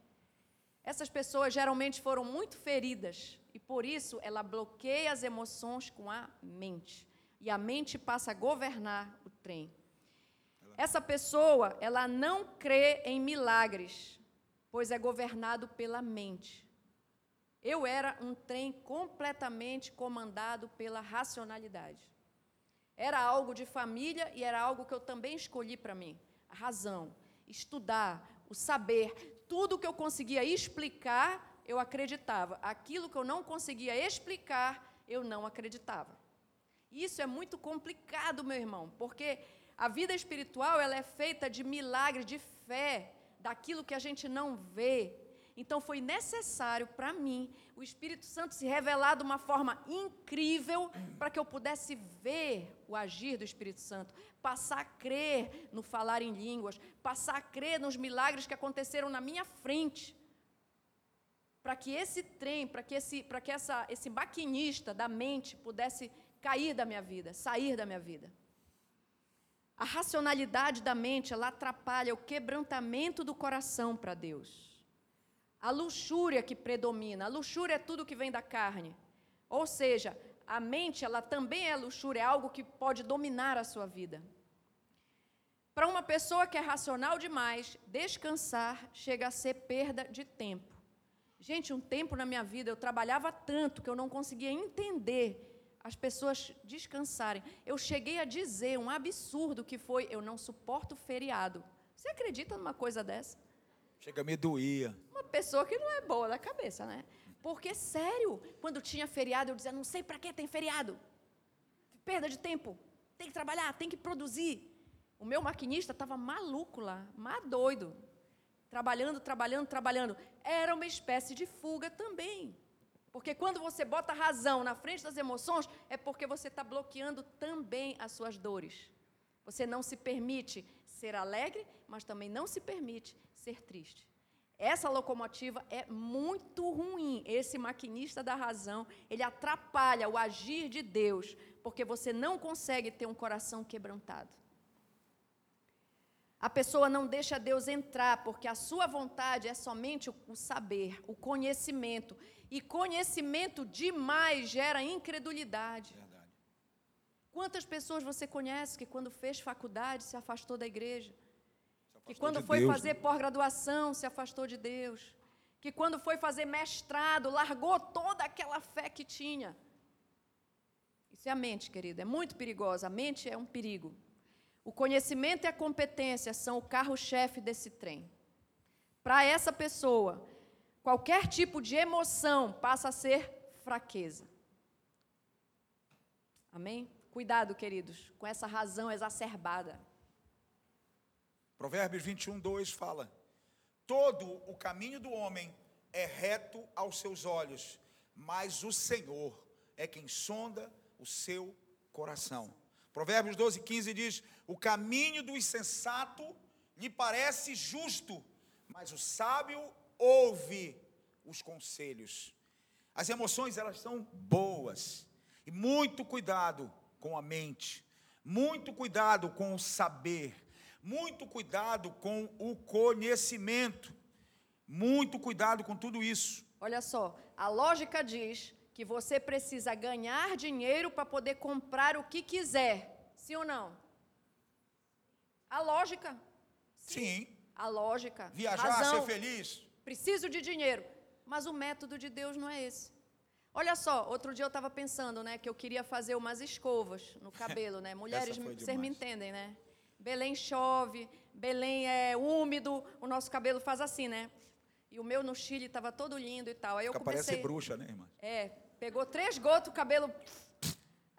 Speaker 3: Essas pessoas geralmente foram muito feridas e por isso ela bloqueia as emoções com a mente. E a mente passa a governar o trem. Essa pessoa, ela não crê em milagres, pois é governado pela mente. Eu era um trem completamente comandado pela racionalidade. Era algo de família e era algo que eu também escolhi para mim. A razão, estudar, o saber, tudo que eu conseguia explicar, eu acreditava. Aquilo que eu não conseguia explicar, eu não acreditava. Isso é muito complicado, meu irmão, porque a vida espiritual ela é feita de milagres, de fé, daquilo que a gente não vê. Então foi necessário para mim o Espírito Santo se revelar de uma forma incrível para que eu pudesse ver o agir do Espírito Santo, passar a crer no falar em línguas, passar a crer nos milagres que aconteceram na minha frente. Para que esse trem, para que, esse, para que essa, esse maquinista da mente pudesse cair da minha vida, sair da minha vida. A racionalidade da mente, ela atrapalha o quebrantamento do coração para Deus. A luxúria que predomina, a luxúria é tudo que vem da carne. Ou seja, a mente, ela também é luxúria, é algo que pode dominar a sua vida. Para uma pessoa que é racional demais, descansar chega a ser perda de tempo. Gente, um tempo na minha vida eu trabalhava tanto que eu não conseguia entender as pessoas descansarem. Eu cheguei a dizer um absurdo que foi: eu não suporto feriado. Você acredita numa coisa dessa?
Speaker 2: Chega a me doía.
Speaker 3: Pessoa que não é boa da cabeça, né? Porque, sério, quando tinha feriado, eu dizia: não sei para que tem feriado. Perda de tempo. Tem que trabalhar, tem que produzir. O meu maquinista estava maluco lá, mas doido. Trabalhando, trabalhando, trabalhando. Era uma espécie de fuga também. Porque quando você bota razão na frente das emoções, é porque você está bloqueando também as suas dores. Você não se permite ser alegre, mas também não se permite ser triste. Essa locomotiva é muito ruim. Esse maquinista da razão, ele atrapalha o agir de Deus, porque você não consegue ter um coração quebrantado. A pessoa não deixa Deus entrar, porque a sua vontade é somente o saber, o conhecimento. E conhecimento demais gera incredulidade. Verdade. Quantas pessoas você conhece que, quando fez faculdade, se afastou da igreja? Que quando de foi Deus, fazer né? pós-graduação se afastou de Deus, que quando foi fazer mestrado largou toda aquela fé que tinha. Isso é a mente, querido, é muito perigosa. A mente é um perigo. O conhecimento e a competência são o carro-chefe desse trem. Para essa pessoa, qualquer tipo de emoção passa a ser fraqueza. Amém? Cuidado, queridos, com essa razão exacerbada.
Speaker 2: Provérbios 21, 2 fala: Todo o caminho do homem é reto aos seus olhos, mas o Senhor é quem sonda o seu coração. Provérbios 12, 15 diz: O caminho do insensato lhe parece justo, mas o sábio ouve os conselhos. As emoções, elas são boas, e muito cuidado com a mente, muito cuidado com o saber, muito cuidado com o conhecimento, muito cuidado com tudo isso.
Speaker 3: Olha só, a lógica diz que você precisa ganhar dinheiro para poder comprar o que quiser. Sim ou não? A lógica.
Speaker 2: Sim.
Speaker 3: A lógica.
Speaker 2: Viajar,
Speaker 3: razão.
Speaker 2: ser feliz.
Speaker 3: Preciso de dinheiro. Mas o método de Deus não é esse. Olha só, outro dia eu estava pensando, né, que eu queria fazer umas escovas no cabelo, né? Mulheres, vocês me entendem, né? Belém chove, Belém é úmido, o nosso cabelo faz assim, né? E o meu no Chile estava todo lindo e tal. Aí eu
Speaker 2: Fica, parece
Speaker 3: comecei.
Speaker 2: bruxa, né, irmã?
Speaker 3: É, pegou três gotas, o cabelo.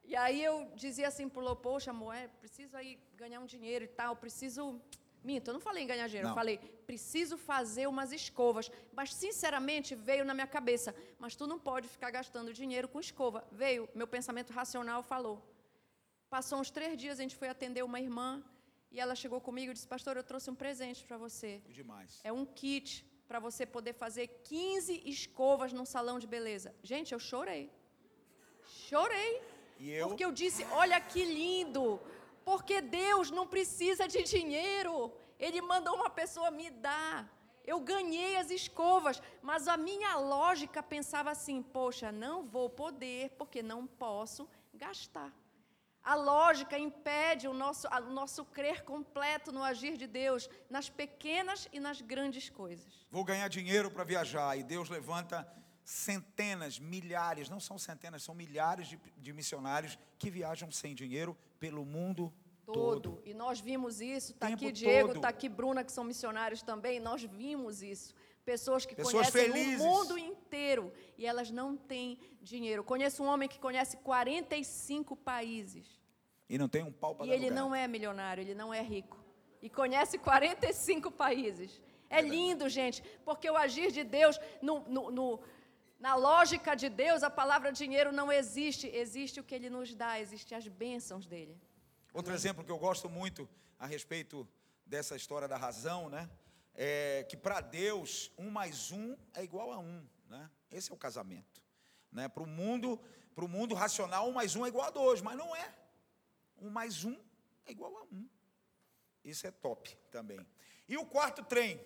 Speaker 3: E aí eu dizia assim pro Lô, poxa, amor, é, preciso aí ganhar um dinheiro e tal, preciso. Minto, eu não falei em ganhar dinheiro, eu
Speaker 2: Não.
Speaker 3: falei, preciso fazer umas escovas. Mas, sinceramente, veio na minha cabeça, mas tu não pode ficar gastando dinheiro com escova. Veio, meu pensamento racional falou. Passou uns três dias, a gente foi atender uma irmã, e ela chegou comigo e disse, pastor, eu trouxe um presente para você.
Speaker 2: Demais.
Speaker 3: É um kit para você poder fazer 15 escovas num salão de beleza. Gente, eu chorei. Chorei.
Speaker 2: E eu?
Speaker 3: Porque eu disse: olha que lindo. Porque Deus não precisa de dinheiro. Ele mandou uma pessoa me dar. Eu ganhei as escovas, mas a minha lógica pensava assim: poxa, não vou poder, porque não posso gastar. A lógica impede o nosso, o nosso crer completo no agir de Deus, nas pequenas e nas grandes coisas.
Speaker 2: Vou ganhar dinheiro para viajar. E Deus levanta centenas, milhares, não são centenas, são milhares de, de missionários que viajam sem dinheiro pelo mundo todo.
Speaker 3: todo. E nós vimos isso, está aqui Diego, está aqui Bruna, que são missionários também, nós vimos isso. Pessoas que
Speaker 2: Pessoas
Speaker 3: conhecem
Speaker 2: felizes.
Speaker 3: o mundo inteiro e elas não têm dinheiro. Conheço um homem que conhece 45 países
Speaker 2: E não tem um pau para
Speaker 3: e ele
Speaker 2: lugar.
Speaker 3: não é milionário, ele não é rico. E conhece 45 países. É lindo, gente, porque o agir de Deus, no, no- no- na lógica de Deus, a palavra dinheiro não existe. Existe o que ele nos dá, existem as bênçãos dele.
Speaker 2: Outro exemplo que eu gosto muito a respeito dessa história da razão, né? É que para Deus, um mais um é igual a um, né? Esse é o casamento. Né? Para o mundo, pro mundo racional, um mais um é igual a dois, mas não é. Um mais um é igual a um. Isso é top também. E o quarto trem?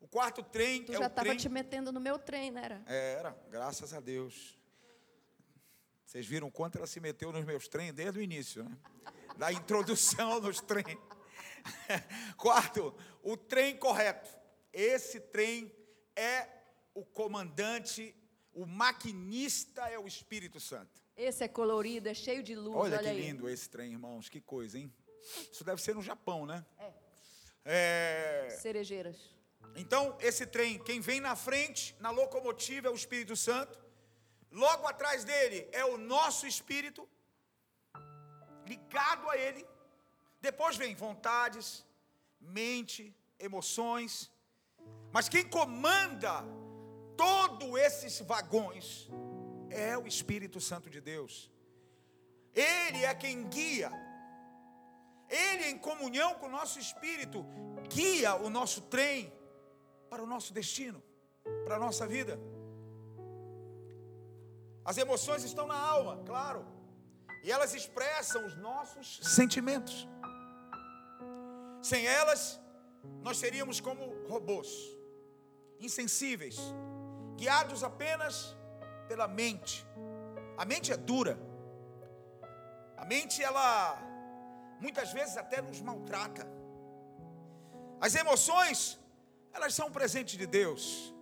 Speaker 2: O quarto trem
Speaker 3: Tu
Speaker 2: é
Speaker 3: já
Speaker 2: o
Speaker 3: estava
Speaker 2: trem...
Speaker 3: te metendo no meu trem, né? Era?
Speaker 2: É, Era, graças a Deus. Vocês viram quanto ela se meteu nos meus trens desde o início, né? Da introdução nos trem. Quarto, o trem correto. Esse trem é o comandante, o maquinista é o Espírito Santo.
Speaker 3: Esse é colorido, é cheio de luz.
Speaker 2: Olha,
Speaker 3: Olha,
Speaker 2: que
Speaker 3: aí.
Speaker 2: lindo esse trem, irmãos. Que coisa, hein? Isso deve ser no Japão, né?
Speaker 3: É.
Speaker 2: É,
Speaker 3: Cerejeiras.
Speaker 2: Então, esse trem, quem vem na frente, na locomotiva, é o Espírito Santo. Logo atrás dele é o nosso espírito, ligado a ele. Depois vem vontades, mente, emoções. Mas quem comanda todos esses vagões é o Espírito Santo de Deus. Ele é quem guia. Ele, em comunhão com o nosso espírito, guia o nosso trem para o nosso destino, para a nossa vida. As emoções estão na alma, claro, e elas expressam os nossos sentimentos. Sem elas, nós seríamos como robôs, insensíveis, guiados apenas pela mente. A mente é dura. A mente, ela muitas vezes até nos maltrata. As emoções, elas são um presente de Deus,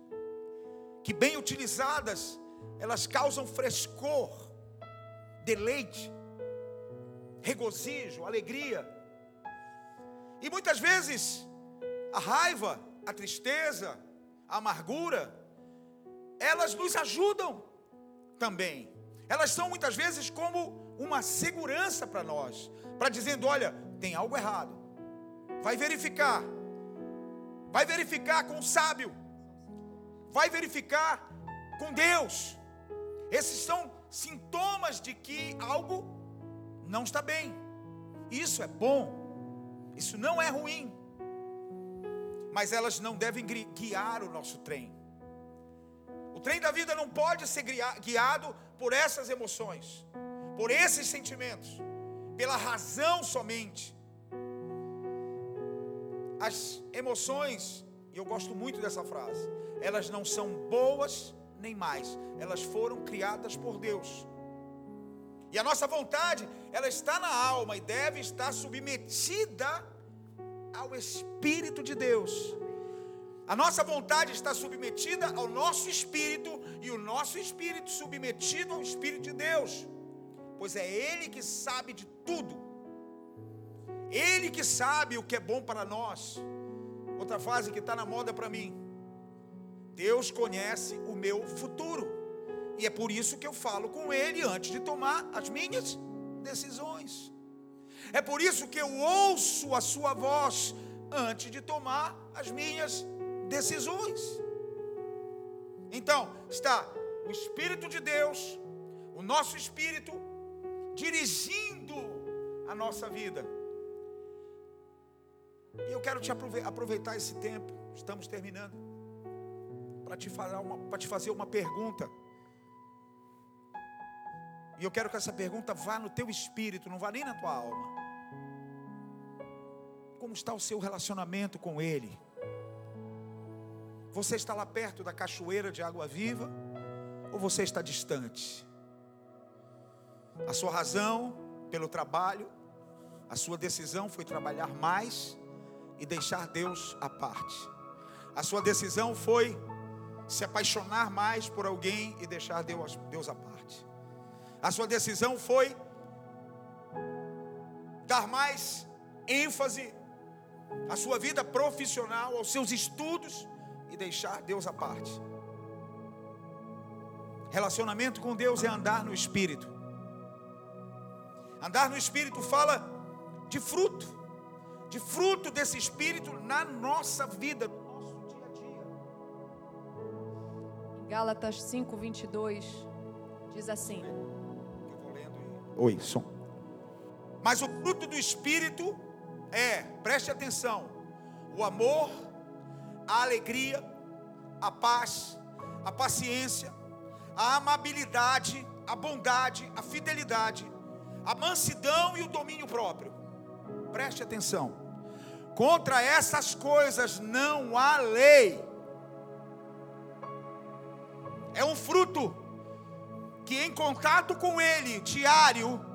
Speaker 2: que bem utilizadas, elas causam frescor, deleite, regozijo, alegria. E muitas vezes, a raiva, a tristeza, a amargura, elas nos ajudam também. Elas são muitas vezes como uma segurança para nós, para dizendo: olha, tem algo errado. Vai verificar. Vai verificar com o sábio. Vai verificar com Deus. Esses são sintomas de que algo não está bem. Isso é bom. Isso não é ruim. Mas elas não devem gui- guiar o nosso trem. O trem da vida não pode ser guiado por essas emoções. por esses sentimentos, pela razão somente. As emoções, e eu gosto muito dessa frase, elas não são boas nem mais, elas foram criadas por Deus. E a nossa vontade, ela está na alma e deve estar submetida ao Espírito de Deus. A nossa vontade está submetida ao nosso espírito e o nosso espírito submetido ao Espírito de Deus, pois é Ele que sabe de tudo, Ele que sabe o que é bom para nós. Outra frase que está na moda para mim: Deus conhece o meu futuro, e é por isso que eu falo com Ele antes de tomar as minhas decisões. É por isso que eu ouço a Sua voz antes de tomar as minhas decisões. Então, está o Espírito de Deus, o nosso Espírito, dirigindo a nossa vida. E eu quero te aproveitar esse tempo, estamos terminando, para te, te fazer uma pergunta. E eu quero que essa pergunta vá no teu espírito, não vá nem na tua alma. Como está o seu relacionamento com Ele? Você está lá perto da cachoeira de água viva ou você está distante? A sua razão pelo trabalho, a sua decisão foi trabalhar mais e deixar Deus à parte. A sua decisão foi se apaixonar mais por alguém e deixar Deus, Deus à parte. A sua decisão foi dar mais ênfase à sua vida profissional, aos seus estudos e deixar Deus à parte. Relacionamento com Deus é andar no Espírito. Andar no Espírito fala de fruto, de fruto desse Espírito na nossa vida, no nosso dia a dia.
Speaker 3: Gálatas 5, 22 diz assim:
Speaker 2: Oi, som. Mas o fruto do Espírito é, preste atenção, o amor, a alegria, a paz, a paciência, a amabilidade, a bondade, a fidelidade, a mansidão e o domínio próprio. Preste atenção. Contra essas coisas não há lei. É um fruto que, em contato com ele, diário,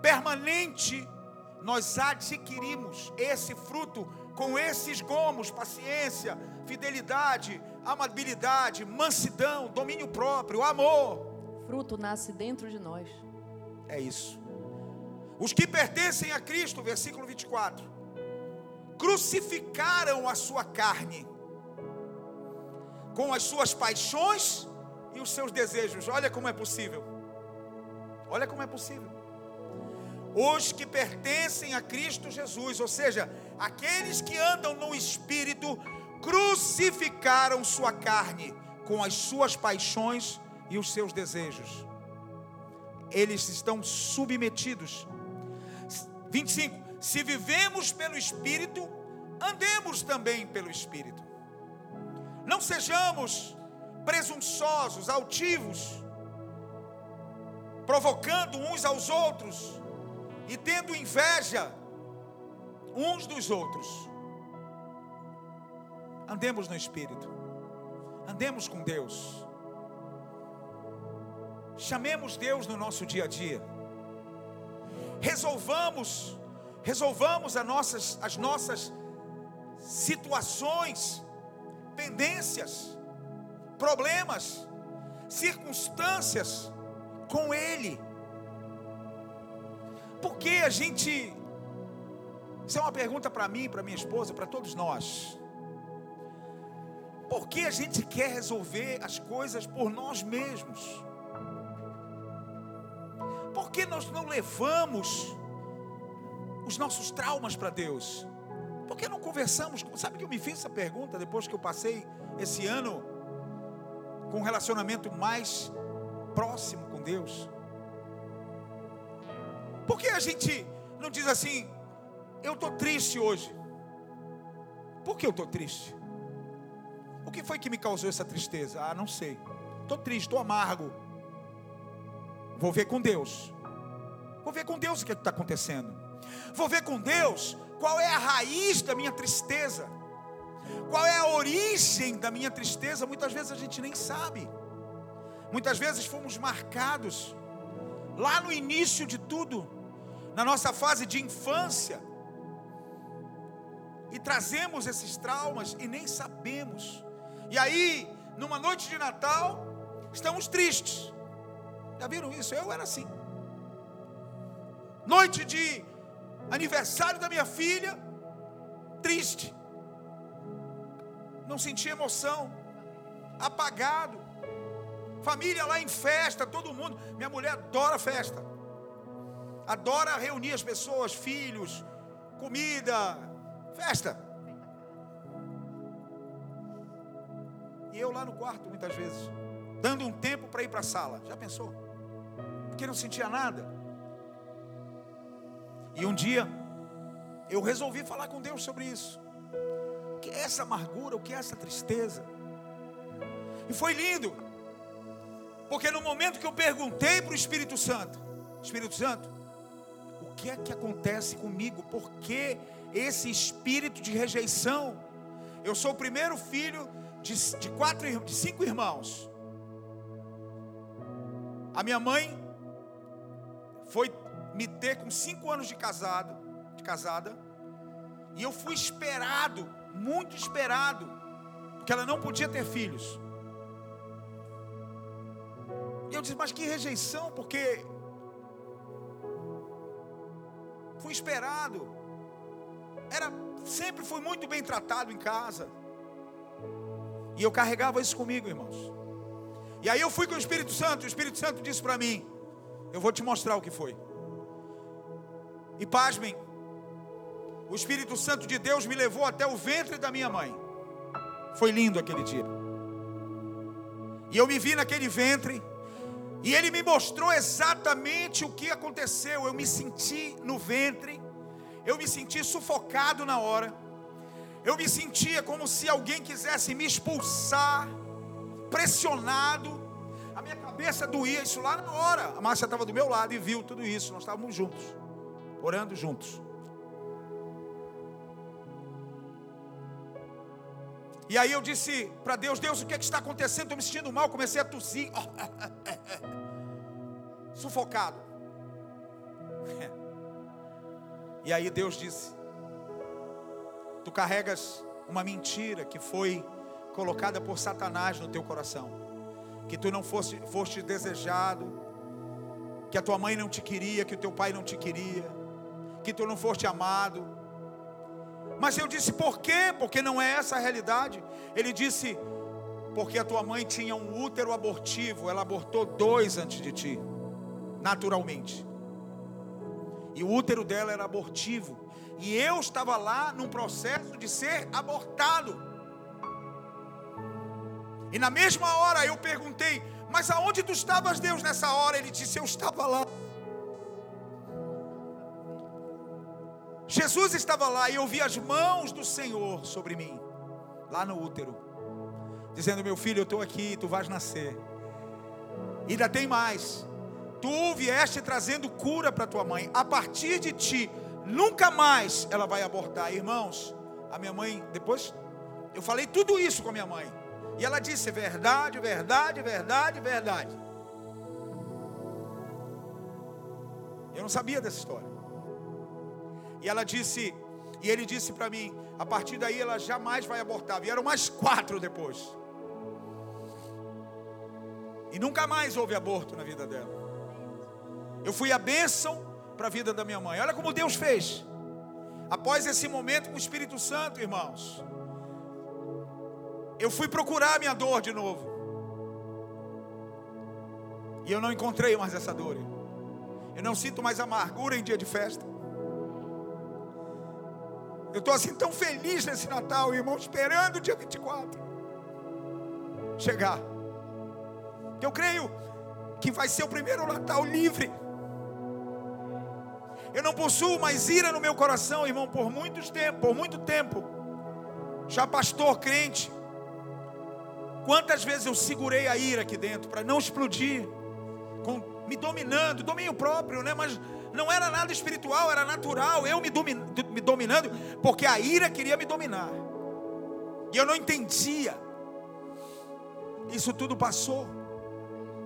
Speaker 2: permanente, nós adquirimos esse fruto com esses gomos, paciência, fidelidade, amabilidade, mansidão, domínio próprio, amor.
Speaker 3: Fruto nasce dentro de nós.
Speaker 2: É isso. Os que pertencem a Cristo, versículo 24, crucificaram a sua carne com as suas paixões e os seus desejos. Olha como é possível. Olha como é possível os que pertencem a Cristo Jesus, ou seja, aqueles que andam no Espírito, crucificaram sua carne com as suas paixões e os seus desejos. Eles estão submetidos. 25. Se vivemos pelo Espírito, andemos também pelo Espírito. Não sejamos presunçosos, altivos, provocando uns aos outros e tendo inveja uns dos outros. Andemos no Espírito, andemos com Deus, chamemos Deus no nosso dia a dia, resolvamos, resolvamos as nossas, as nossas situações, pendências, problemas, circunstâncias com Ele. Por que a gente. Isso é uma pergunta para mim, para minha esposa, para todos nós. Por que a gente quer resolver as coisas por nós mesmos? Por que nós não levamos os nossos traumas para Deus? Por que não conversamos? Sabe que eu me fiz essa pergunta depois que eu passei esse ano com um relacionamento mais próximo com Deus? Por que a gente não diz assim, eu estou triste hoje? Por que eu estou triste? O que foi que me causou essa tristeza? Ah, não sei. Estou triste, estou amargo. Vou ver com Deus. Vou ver com Deus o que está acontecendo. Vou ver com Deus qual é a raiz da minha tristeza. Qual é a origem da minha tristeza? Muitas vezes a gente nem sabe. Muitas vezes fomos marcados lá no início de tudo, na nossa fase de infância, e trazemos esses traumas e nem sabemos. E aí, numa noite de Natal, estamos tristes. Já viram isso? Eu era assim. Noite de aniversário da minha filha, triste. Não senti emoção, apagado. Família lá em festa, todo mundo. Minha mulher adora festa. Adora reunir as pessoas, filhos, comida, festa. E eu lá no quarto, muitas vezes, dando um tempo para ir para a sala. Já pensou? Porque não sentia nada. E um dia, eu resolvi falar com Deus sobre isso. Que é essa amargura? O que é essa tristeza? E foi lindo, porque no momento que eu perguntei para o Espírito Santo: Espírito Santo, o que é que acontece comigo? Por que esse espírito de rejeição? Eu sou o primeiro filho de, de quatro, de cinco irmãos. A minha mãe foi me ter com cinco anos de casado, de casada, e eu fui esperado, muito esperado, porque ela não podia ter filhos. E eu disse, mas que rejeição, porque fui esperado. Era sempre fui muito bem tratado em casa. E eu carregava isso comigo, irmãos. E aí eu fui com o Espírito Santo, o Espírito Santo disse para mim: Eu vou te mostrar o que foi. E pasmem, o Espírito Santo de Deus me levou até o ventre da minha mãe. Foi lindo aquele dia. E eu me vi naquele ventre, e ele me mostrou exatamente o que aconteceu. Eu me senti no ventre, eu me senti sufocado na hora, eu me sentia como se alguém quisesse me expulsar, pressionado. A minha cabeça doía, isso lá na hora. A Márcia estava do meu lado e viu tudo isso, nós estávamos juntos orando juntos. E aí eu disse para Deus: Deus, o que, é que está acontecendo? Estou me sentindo mal. Comecei a tossir, sufocado. E aí Deus disse: Tu carregas uma mentira que foi colocada por Satanás no teu coração, que tu não foste, foste desejado, que a tua mãe não te queria, que o teu pai não te queria, que tu não foste amado. Mas eu disse, por quê? Porque não é essa a realidade. Ele disse, porque a tua mãe tinha um útero abortivo, ela abortou dois antes de ti, naturalmente. E o útero dela era abortivo. E eu estava lá num processo de ser abortado. E na mesma hora eu perguntei, mas aonde tu estavas, Deus, nessa hora? Ele disse, eu estava lá. Jesus estava lá e eu vi as mãos do Senhor sobre mim, lá no útero, dizendo: Meu filho, eu estou aqui, tu vais nascer. E ainda tem mais. Tu vieste trazendo cura para tua mãe. A partir de ti, nunca mais ela vai abortar. Irmãos, a minha mãe, depois, eu falei tudo isso com a minha mãe. E ela disse: verdade, verdade, verdade, verdade. Eu não sabia dessa história. E ela disse, e ele disse para mim: a partir daí ela jamais vai abortar. Vieram mais quatro depois. E nunca mais houve aborto na vida dela. Eu fui a bênção para a vida da minha mãe. Olha como Deus fez. Após esse momento com o Espírito Santo, irmãos, eu fui procurar a minha dor de novo. E eu não encontrei mais essa dor. Eu não sinto mais amargura em dia de festa. Eu estou assim tão feliz nesse Natal, irmão, esperando o dia 24 chegar. Eu creio que vai ser o primeiro Natal livre. Eu não possuo mais ira no meu coração, irmão, por muito tempo, por muito tempo. Já pastor crente. Quantas vezes eu segurei a ira aqui dentro para não explodir, com, me dominando, domínio próprio, né? Mas não era nada espiritual, era natural, eu me, domin, me dominando, porque a ira queria me dominar. E eu não entendia. Isso tudo passou.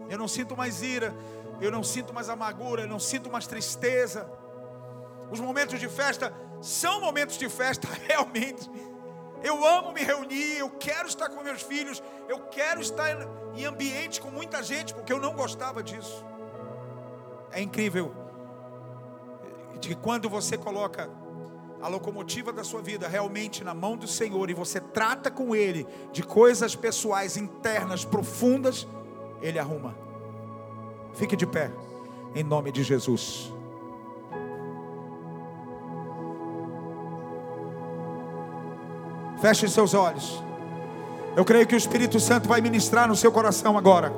Speaker 2: Eu não sinto mais ira, eu não sinto mais amargura, eu não sinto mais tristeza. Os momentos de festa são momentos de festa, realmente. Eu amo me reunir, eu quero estar com meus filhos, eu quero estar em ambiente com muita gente, porque eu não gostava disso. É incrível de que quando você coloca a locomotiva da sua vida realmente na mão do Senhor e você trata com Ele de coisas pessoais, internas, profundas, Ele arruma. Fique de pé, em nome de Jesus. Feche seus olhos. Eu creio que o Espírito Santo vai ministrar no seu coração agora.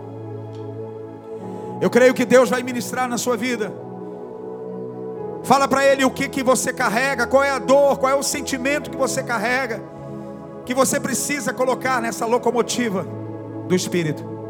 Speaker 2: Eu creio que Deus vai ministrar na sua vida. Fala para ele o que, que você carrega, qual é a dor, qual é o sentimento que você carrega, que você precisa colocar nessa locomotiva do Espírito.